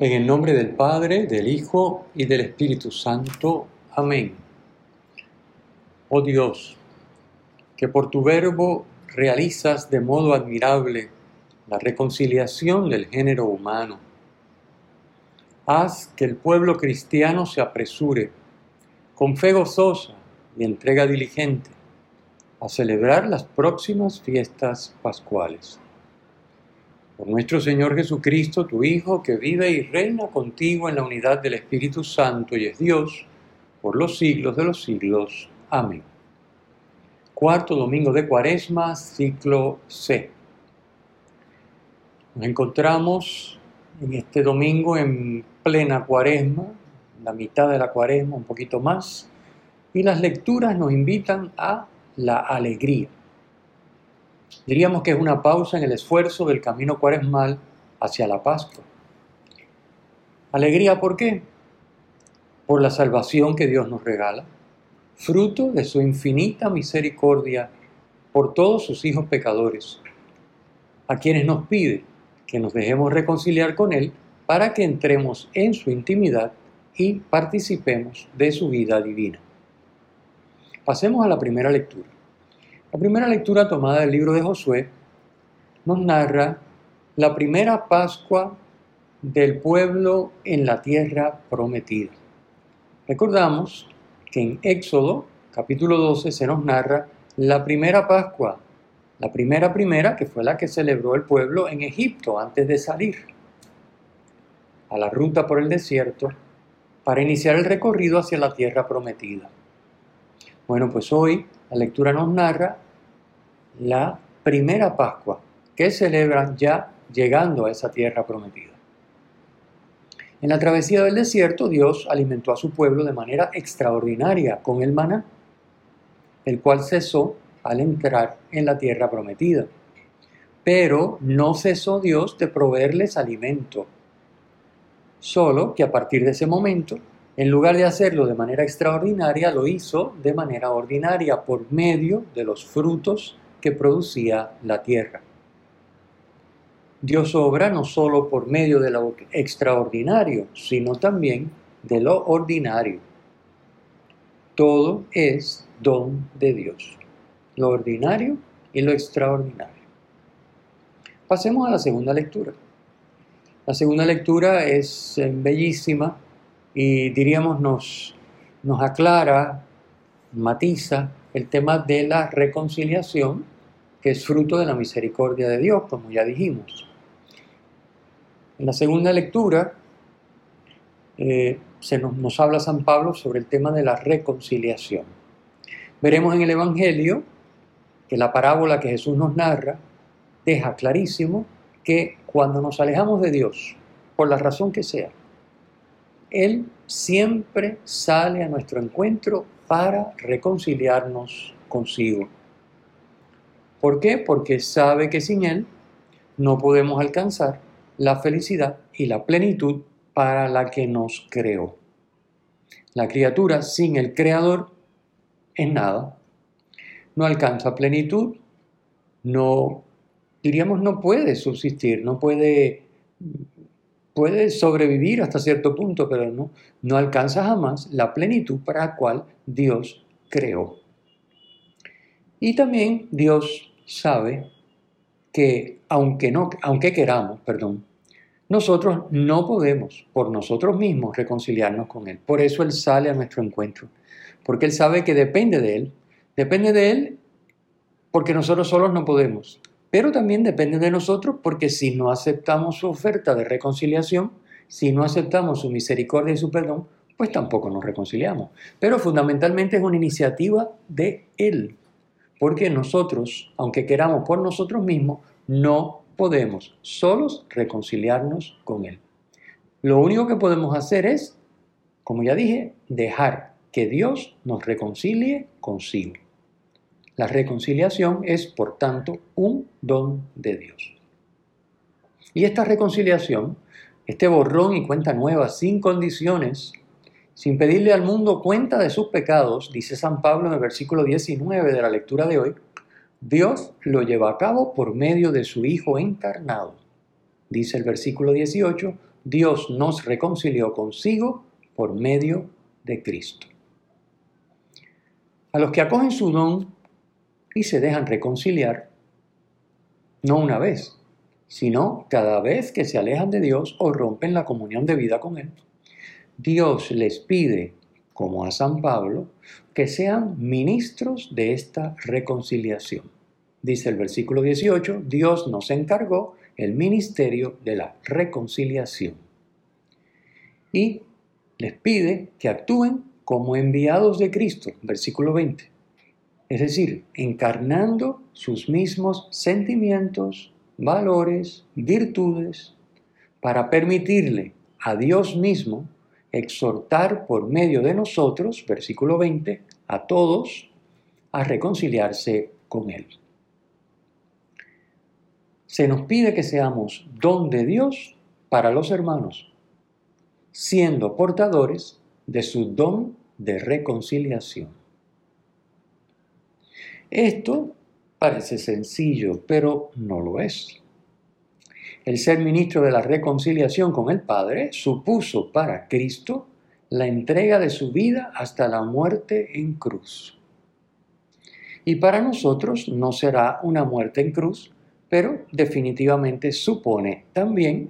En el nombre del Padre, del Hijo y del Espíritu Santo. Amén. Oh Dios, que por tu verbo realizas de modo admirable la reconciliación del género humano. Haz que el pueblo cristiano se apresure, con fe gozosa y entrega diligente, a celebrar las próximas fiestas pascuales por nuestro Señor Jesucristo, tu Hijo, que vive y reina contigo en la unidad del Espíritu Santo y es Dios, por los siglos de los siglos. Amén. Cuarto domingo de Cuaresma, ciclo C. Nos encontramos en este domingo en plena Cuaresma, la mitad de la Cuaresma, un poquito más, y las lecturas nos invitan a la alegría. Diríamos que es una pausa en el esfuerzo del camino cuaresmal hacia la Pascua. Alegría, ¿por qué? Por la salvación que Dios nos regala, fruto de su infinita misericordia por todos sus hijos pecadores, a quienes nos pide que nos dejemos reconciliar con Él para que entremos en su intimidad y participemos de su vida divina. Pasemos a la primera lectura. La primera lectura tomada del libro de Josué nos narra la primera Pascua del pueblo en la tierra prometida. Recordamos que en Éxodo capítulo 12 se nos narra la primera Pascua, la primera primera que fue la que celebró el pueblo en Egipto antes de salir a la ruta por el desierto para iniciar el recorrido hacia la tierra prometida. Bueno, pues hoy la lectura nos narra la primera Pascua que celebran ya llegando a esa tierra prometida. En la travesía del desierto, Dios alimentó a su pueblo de manera extraordinaria con el maná, el cual cesó al entrar en la tierra prometida. Pero no cesó Dios de proveerles alimento, solo que a partir de ese momento en lugar de hacerlo de manera extraordinaria, lo hizo de manera ordinaria por medio de los frutos que producía la tierra. Dios obra no solo por medio de lo extraordinario, sino también de lo ordinario. Todo es don de Dios, lo ordinario y lo extraordinario. Pasemos a la segunda lectura. La segunda lectura es eh, bellísima y diríamos nos, nos aclara, matiza el tema de la reconciliación, que es fruto de la misericordia de Dios, como ya dijimos. En la segunda lectura eh, se nos, nos habla San Pablo sobre el tema de la reconciliación. Veremos en el Evangelio que la parábola que Jesús nos narra deja clarísimo que cuando nos alejamos de Dios, por la razón que sea, él siempre sale a nuestro encuentro para reconciliarnos consigo. ¿Por qué? Porque sabe que sin Él no podemos alcanzar la felicidad y la plenitud para la que nos creó. La criatura sin el Creador es nada. No alcanza plenitud, no, diríamos, no puede subsistir, no puede puede sobrevivir hasta cierto punto, pero no, no alcanza jamás la plenitud para la cual Dios creó. Y también Dios sabe que aunque, no, aunque queramos, perdón, nosotros no podemos por nosotros mismos reconciliarnos con Él. Por eso Él sale a nuestro encuentro, porque Él sabe que depende de Él. Depende de Él porque nosotros solos no podemos. Pero también depende de nosotros porque si no aceptamos su oferta de reconciliación, si no aceptamos su misericordia y su perdón, pues tampoco nos reconciliamos. Pero fundamentalmente es una iniciativa de Él, porque nosotros, aunque queramos por nosotros mismos, no podemos solos reconciliarnos con Él. Lo único que podemos hacer es como ya dije, dejar que Dios nos reconcilie consigo. La reconciliación es, por tanto, un don de Dios. Y esta reconciliación, este borrón y cuenta nueva, sin condiciones, sin pedirle al mundo cuenta de sus pecados, dice San Pablo en el versículo 19 de la lectura de hoy, Dios lo lleva a cabo por medio de su Hijo encarnado. Dice el versículo 18, Dios nos reconcilió consigo por medio de Cristo. A los que acogen su don y se dejan reconciliar, no una vez, sino cada vez que se alejan de Dios o rompen la comunión de vida con Él. Dios les pide, como a San Pablo, que sean ministros de esta reconciliación. Dice el versículo 18, Dios nos encargó el ministerio de la reconciliación. Y les pide que actúen como enviados de Cristo, versículo 20. Es decir, encarnando sus mismos sentimientos, valores, virtudes, para permitirle a Dios mismo exhortar por medio de nosotros, versículo 20, a todos a reconciliarse con Él. Se nos pide que seamos don de Dios para los hermanos, siendo portadores de su don de reconciliación. Esto Parece sencillo, pero no lo es. El ser ministro de la reconciliación con el Padre supuso para Cristo la entrega de su vida hasta la muerte en cruz. Y para nosotros no será una muerte en cruz, pero definitivamente supone también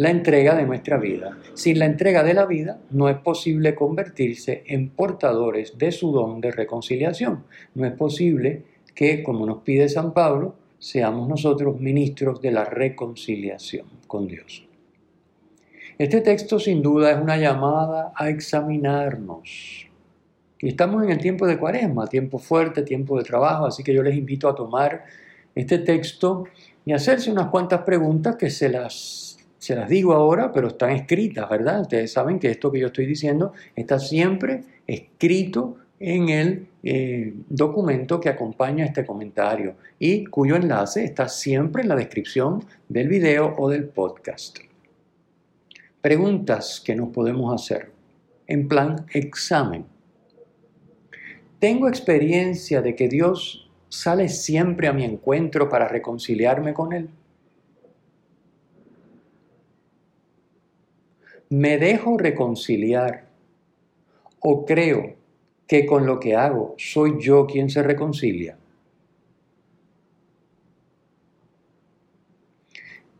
la entrega de nuestra vida. Sin la entrega de la vida no es posible convertirse en portadores de su don de reconciliación. No es posible que, como nos pide San Pablo, seamos nosotros ministros de la reconciliación con Dios. Este texto sin duda es una llamada a examinarnos. Y estamos en el tiempo de cuaresma, tiempo fuerte, tiempo de trabajo, así que yo les invito a tomar este texto y hacerse unas cuantas preguntas que se las, se las digo ahora, pero están escritas, ¿verdad? Ustedes saben que esto que yo estoy diciendo está siempre escrito en el eh, documento que acompaña este comentario y cuyo enlace está siempre en la descripción del video o del podcast. Preguntas que nos podemos hacer en plan examen. ¿Tengo experiencia de que Dios sale siempre a mi encuentro para reconciliarme con Él? ¿Me dejo reconciliar o creo que con lo que hago soy yo quien se reconcilia?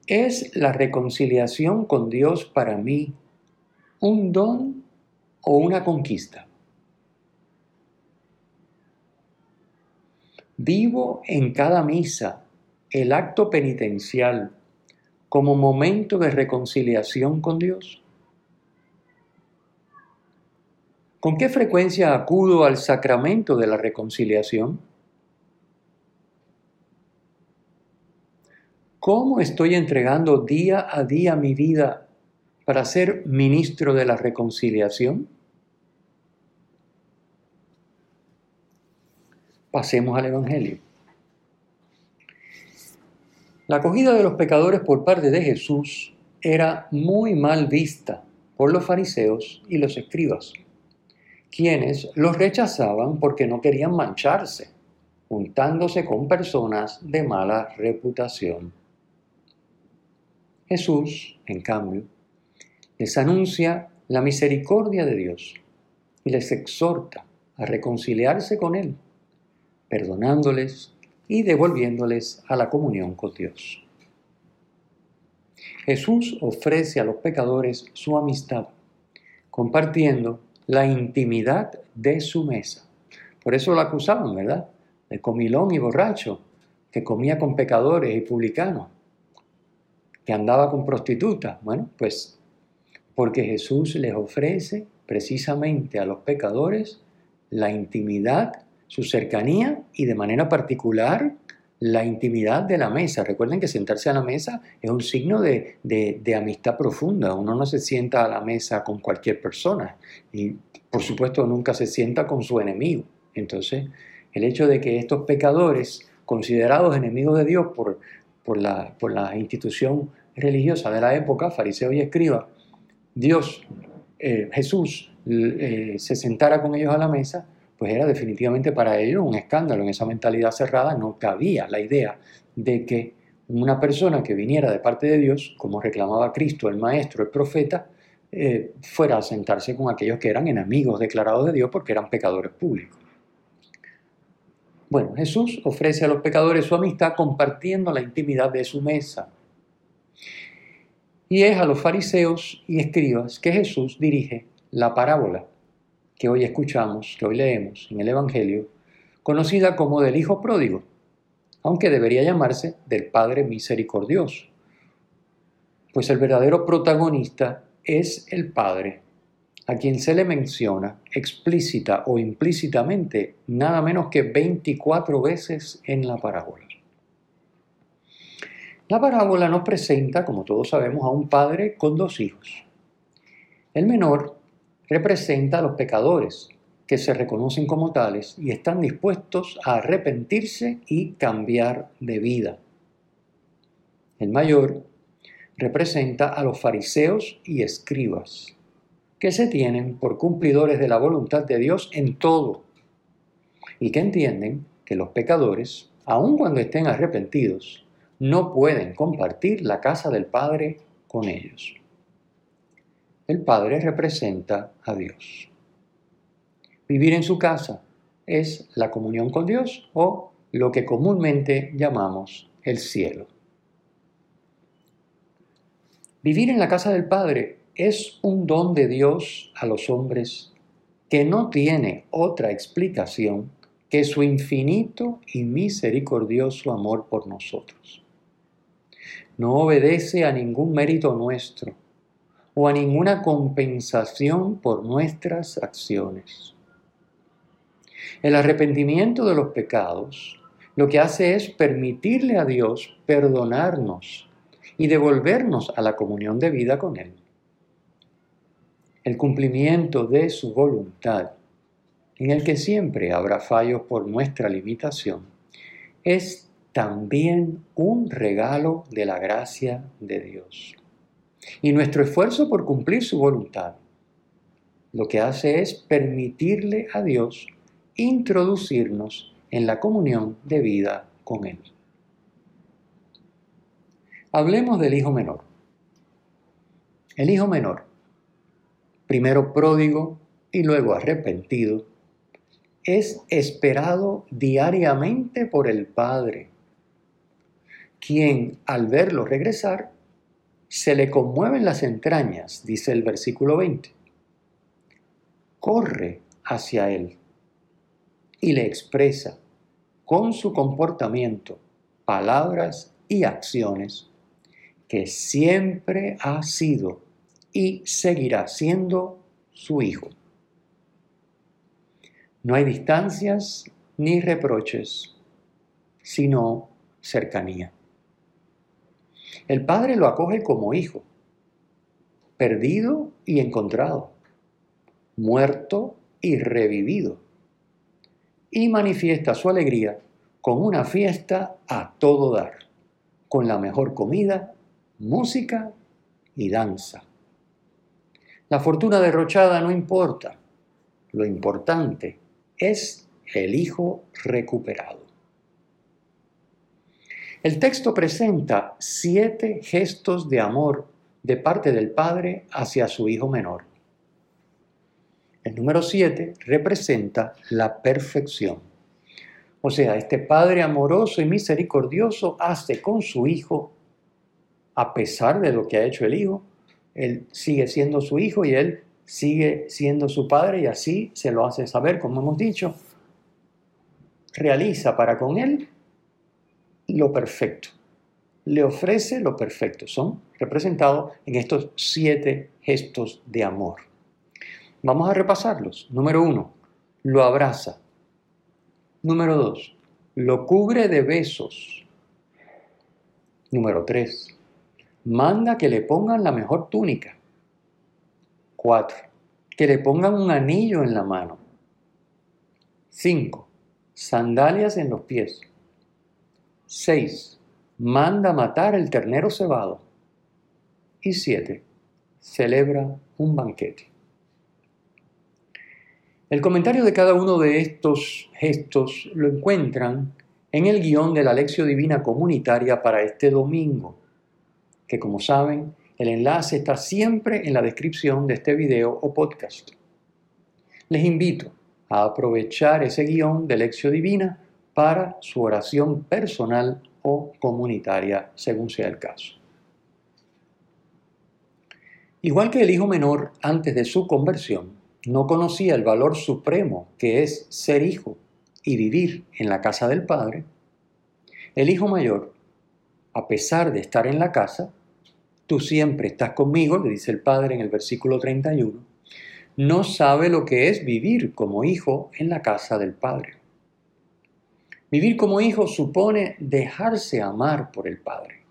¿Es la reconciliación con Dios para mí un don o una conquista? Vivo en cada misa el acto penitencial como momento de reconciliación con Dios. ¿Con qué frecuencia acudo al sacramento de la reconciliación? ¿Cómo estoy entregando día a día mi vida para ser ministro de la reconciliación? Pasemos al Evangelio. La acogida de los pecadores por parte de Jesús era muy mal vista por los fariseos y los escribas quienes los rechazaban porque no querían mancharse, juntándose con personas de mala reputación. Jesús, en cambio, les anuncia la misericordia de Dios y les exhorta a reconciliarse con Él, perdonándoles y devolviéndoles a la comunión con Dios. Jesús ofrece a los pecadores su amistad, compartiendo la intimidad de su mesa. Por eso lo acusaban, ¿verdad? De comilón y borracho, que comía con pecadores y publicanos, que andaba con prostitutas. Bueno, pues porque Jesús les ofrece precisamente a los pecadores la intimidad, su cercanía y de manera particular la intimidad de la mesa. Recuerden que sentarse a la mesa es un signo de, de, amistad profunda. Uno no se sienta a la mesa con cualquier persona y por supuesto nunca se sienta con su enemigo. Entonces, el hecho de que estos pecadores, considerados enemigos de Dios por, por, la, por la institución religiosa de la época, fariseo y escriba, Dios, eh, Jesús, eh, se sentara con ellos a la mesa, pues era definitivamente para ellos un escándalo. En esa mentalidad cerrada no cabía la idea de que una persona que viniera de parte de Dios, como reclamaba Cristo, el Maestro, el Profeta, eh, fuera a sentarse con aquellos que eran enemigos declarados de Dios porque eran pecadores públicos. Bueno, Jesús ofrece a los pecadores su amistad compartiendo la intimidad de su mesa. Y es a los fariseos y escribas que Jesús dirige la parábola que hoy escuchamos, que hoy leemos en el Evangelio, conocida como del Hijo Pródigo, aunque debería llamarse del Padre Misericordioso, pues el verdadero protagonista es el Padre, a quien se le menciona explícita o implícitamente nada menos que 24 veces en la parábola. La parábola nos presenta, como todos sabemos, a un padre con dos hijos. El menor representa a los pecadores que se reconocen como tales y están dispuestos a arrepentirse y cambiar de vida. El mayor representa a los fariseos y escribas, que se tienen por cumplidores de la voluntad de Dios en todo y que entienden que los pecadores, aun cuando estén arrepentidos, no pueden compartir la casa del Padre con ellos el Padre representa a Dios. Vivir en su casa es la comunión con Dios o lo que comúnmente llamamos el cielo. Vivir en la casa del Padre es un don de Dios a los hombres que no tiene otra explicación que su infinito y misericordioso amor por nosotros. No obedece a ningún mérito nuestro, o a ninguna compensación por nuestras acciones. El arrepentimiento de los pecados lo que hace es permitirle a Dios perdonarnos y devolvernos a la comunión de vida con Él. El cumplimiento de su voluntad, en el que siempre habrá fallos por nuestra limitación, es también un regalo de la gracia de Dios. Y nuestro esfuerzo por cumplir su voluntad lo que hace es permitirle a Dios introducirnos en la comunión de vida con Él. Hablemos del hijo menor. El hijo menor, primero pródigo y luego arrepentido, es esperado diariamente por el Padre, quien al verlo regresar se le conmueven las entrañas, dice el versículo 20. Corre hacia él y le expresa con su comportamiento, palabras y acciones que siempre ha sido y seguirá siendo su hijo. No hay distancias ni reproches, sino cercanía. El Padre lo acoge como hijo, perdido y encontrado, muerto y revivido, y manifiesta su alegría con una fiesta a todo dar, con la mejor comida, música y danza. La fortuna derrochada no importa, lo importante es el hijo recuperado. El texto presenta siete gestos de amor de parte del Padre hacia su hijo menor. El número siete representa la perfección. O sea, este Padre amoroso y misericordioso hace con su hijo, a pesar de lo que ha hecho el hijo, él sigue siendo su hijo y él sigue siendo su padre y así se lo hace saber, como hemos dicho, realiza para con él lo perfecto. Le ofrece lo perfecto. Son representados en estos siete gestos de amor. Vamos a repasarlos. Número uno, lo abraza. Número dos, lo cubre de besos. Número 3. Manda que le pongan la mejor túnica. 4. Que le pongan un anillo en la mano. 5. Sandalias en los pies. 6. Manda matar el ternero cebado. Y 7. Celebra un banquete. El comentario de cada uno de estos gestos lo encuentran en el guion de la lección divina comunitaria para este domingo, que como saben, el enlace está siempre en la descripción de este video o podcast. Les invito a aprovechar ese guion de lección divina para su oración personal o comunitaria, según sea el caso. Igual que el hijo menor antes de su conversión, no conocía el valor supremo que es ser hijo y vivir en la casa del Padre, el hijo mayor, a pesar de estar en la casa, tú siempre estás conmigo, le dice el Padre en el versículo 31, no sabe lo que es vivir como hijo en la casa del Padre. Vivir como hijo supone dejarse amar por el Padre,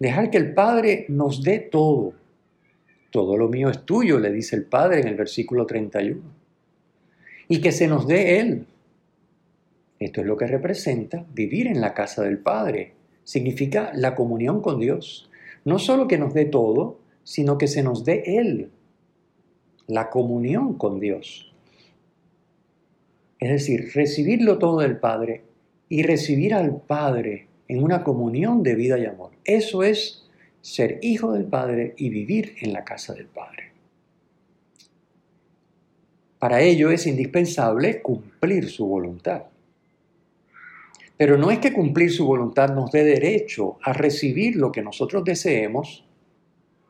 dejar que el Padre nos dé todo, todo lo mío es tuyo, le dice el Padre en el versículo 31. Y que se nos dé Él. Esto es lo que representa vivir en la casa del Padre. Significa la comunión con Dios. No solo que nos dé todo, sino que se nos dé Él. La comunión con Dios. Es decir, recibirlo todo del Padre y recibir al Padre en una comunión de vida y amor. Eso es ser hijo del Padre y vivir en la casa del Padre. Para ello es indispensable cumplir su voluntad. Pero no es que cumplir su voluntad nos dé derecho a recibir lo que nosotros deseemos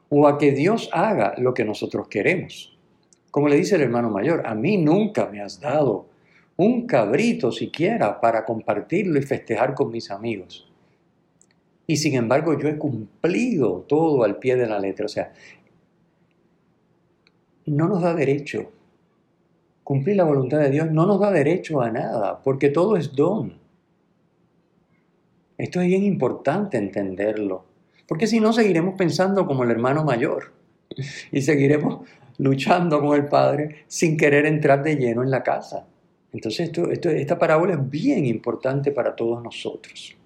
o a que Dios haga lo que nosotros queremos. Como le dice el hermano mayor, a mí nunca me has dado un cabrito siquiera para compartirlo y festejar con mis amigos. Y sin embargo yo he cumplido todo al pie de la letra. O sea, no nos da derecho. Cumplir la voluntad de Dios no nos da derecho a nada, porque todo es don. Esto es bien importante entenderlo, porque si no seguiremos pensando como el hermano mayor y seguiremos luchando con el Padre sin querer entrar de lleno en la casa. Entonces esto, esta parábola es bien importante para todos nosotros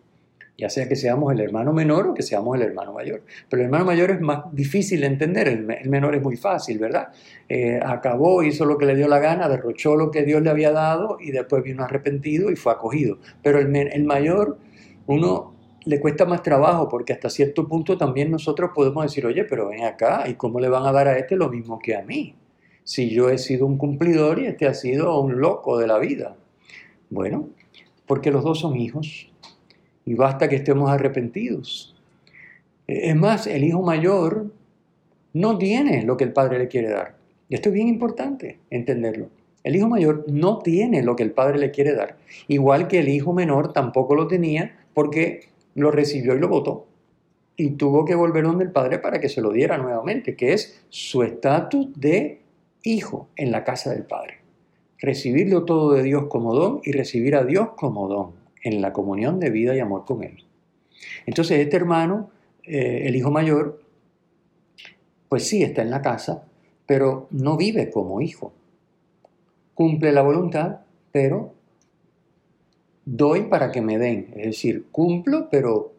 ya sea que seamos el hermano menor o que seamos el hermano mayor. Pero el hermano mayor es más difícil de entender, el, menor es muy fácil, ¿verdad? Eh, acabó, hizo lo que le dio la gana, derrochó lo que Dios le había dado y después vino arrepentido y fue acogido. Pero el, el mayor, uno le cuesta más trabajo porque hasta cierto punto también nosotros podemos decir, oye, pero ven acá, ¿y cómo le van a dar a este lo mismo que a mí? Si yo he sido un cumplidor y este ha sido un loco de la vida. Bueno, porque los dos son hijos y basta que estemos arrepentidos. Es más, el hijo mayor no tiene lo que el padre le quiere dar. Y esto es bien importante entenderlo. El hijo mayor no tiene lo que el padre le quiere dar. Igual que el hijo menor tampoco lo tenía porque lo recibió y lo votó. Y tuvo que volver donde el padre para que se lo diera nuevamente, que es su estatus de hijo en la casa del padre. Recibirlo todo de Dios como don y recibir a Dios como don en la comunión de vida y amor con Él. Entonces este hermano, eh, el hijo mayor, pues sí está en la casa, pero no vive como hijo. Cumple la voluntad, pero doy para que me den. Es decir, cumplo, pero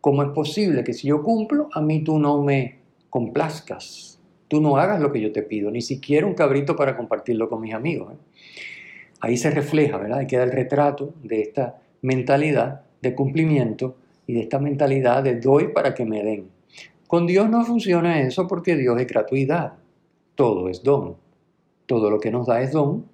¿cómo es posible que si yo cumplo, a mí tú no me complazcas? Tú no hagas lo que yo te pido, ni siquiera un cabrito para compartirlo con mis amigos. ¿eh? Ahí se refleja, ¿verdad? Ahí queda el retrato de esta mentalidad de cumplimiento y de esta mentalidad de doy para que me den. Con Dios no funciona eso porque Dios es gratuidad. Todo es don. Todo lo que nos da es don,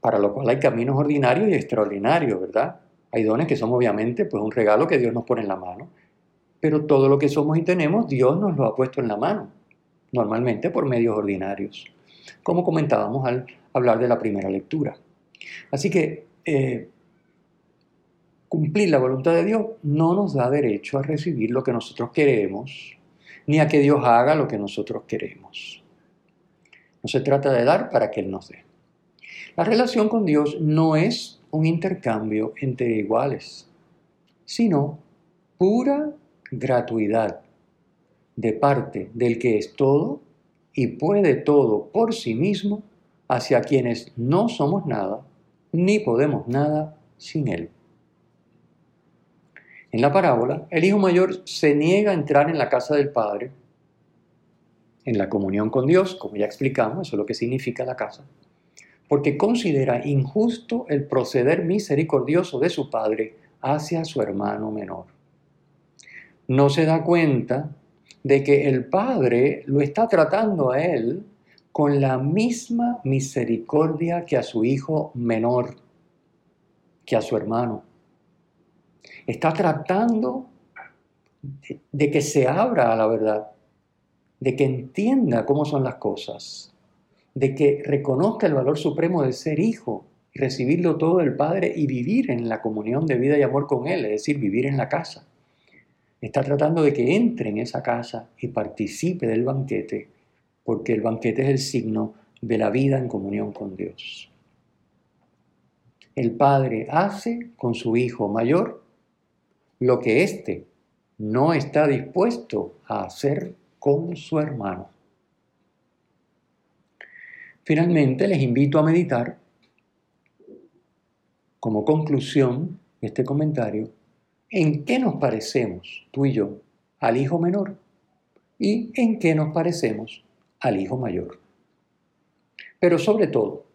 para lo cual hay caminos ordinarios y extraordinarios, ¿verdad? Hay dones que son obviamente pues un regalo que Dios nos pone en la mano, pero todo lo que somos y tenemos Dios nos lo ha puesto en la mano, normalmente por medios ordinarios, como comentábamos al hablar de la primera lectura. Así que eh, cumplir la voluntad de Dios no nos da derecho a recibir lo que nosotros queremos, ni a que Dios haga lo que nosotros queremos. No se trata de dar para que Él nos dé. La relación con Dios no es un intercambio entre iguales, sino pura gratuidad de parte del que es todo y puede todo por sí mismo hacia quienes no somos nada ni podemos nada sin Él. En la parábola, el hijo mayor se niega a entrar en la casa del padre, en la comunión con Dios, como ya explicamos, eso es lo que significa la casa, porque considera injusto el proceder misericordioso de su padre hacia su hermano menor. No se da cuenta de que el padre lo está tratando a él con la misma misericordia que a su hijo menor, que a su hermano. Está tratando de que se abra a la verdad, de que entienda cómo son las cosas, de que reconozca el valor supremo de ser hijo recibirlo todo del Padre y vivir en la comunión de vida y amor con Él, es decir, vivir en la casa. Está tratando de que entre en esa casa y participe del banquete, porque el banquete es el signo de la vida en comunión con Dios. El Padre hace con su Hijo mayor lo que éste no está dispuesto a hacer con su hermano. Finalmente, les invito a meditar como conclusión de este comentario en qué nos parecemos tú y yo al hijo menor y en qué nos parecemos al hijo mayor. Pero sobre todo,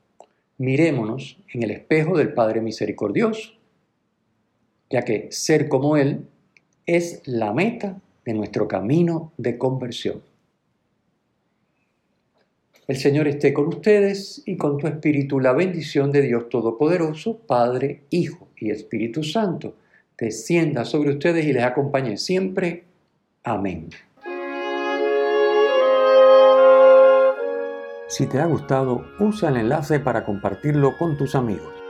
mirémonos en el espejo del Padre Misericordioso ya que ser como Él es la meta de nuestro camino de conversión. El Señor esté con ustedes y con tu espíritu la bendición de Dios Todopoderoso, Padre, Hijo y Espíritu Santo, descienda sobre ustedes y les acompañe siempre. Amén. Si te ha gustado, usa el enlace para compartirlo con tus amigos.